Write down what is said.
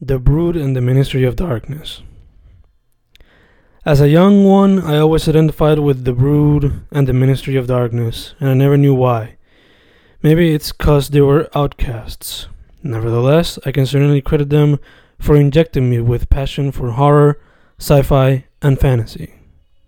The Brood and the Ministry of Darkness. As a young one, I always identified with the Brood and the Ministry of Darkness, and I never knew why. Maybe it's because they were outcasts. Nevertheless, I can certainly credit them for injecting me with passion for horror, sci fi, and fantasy.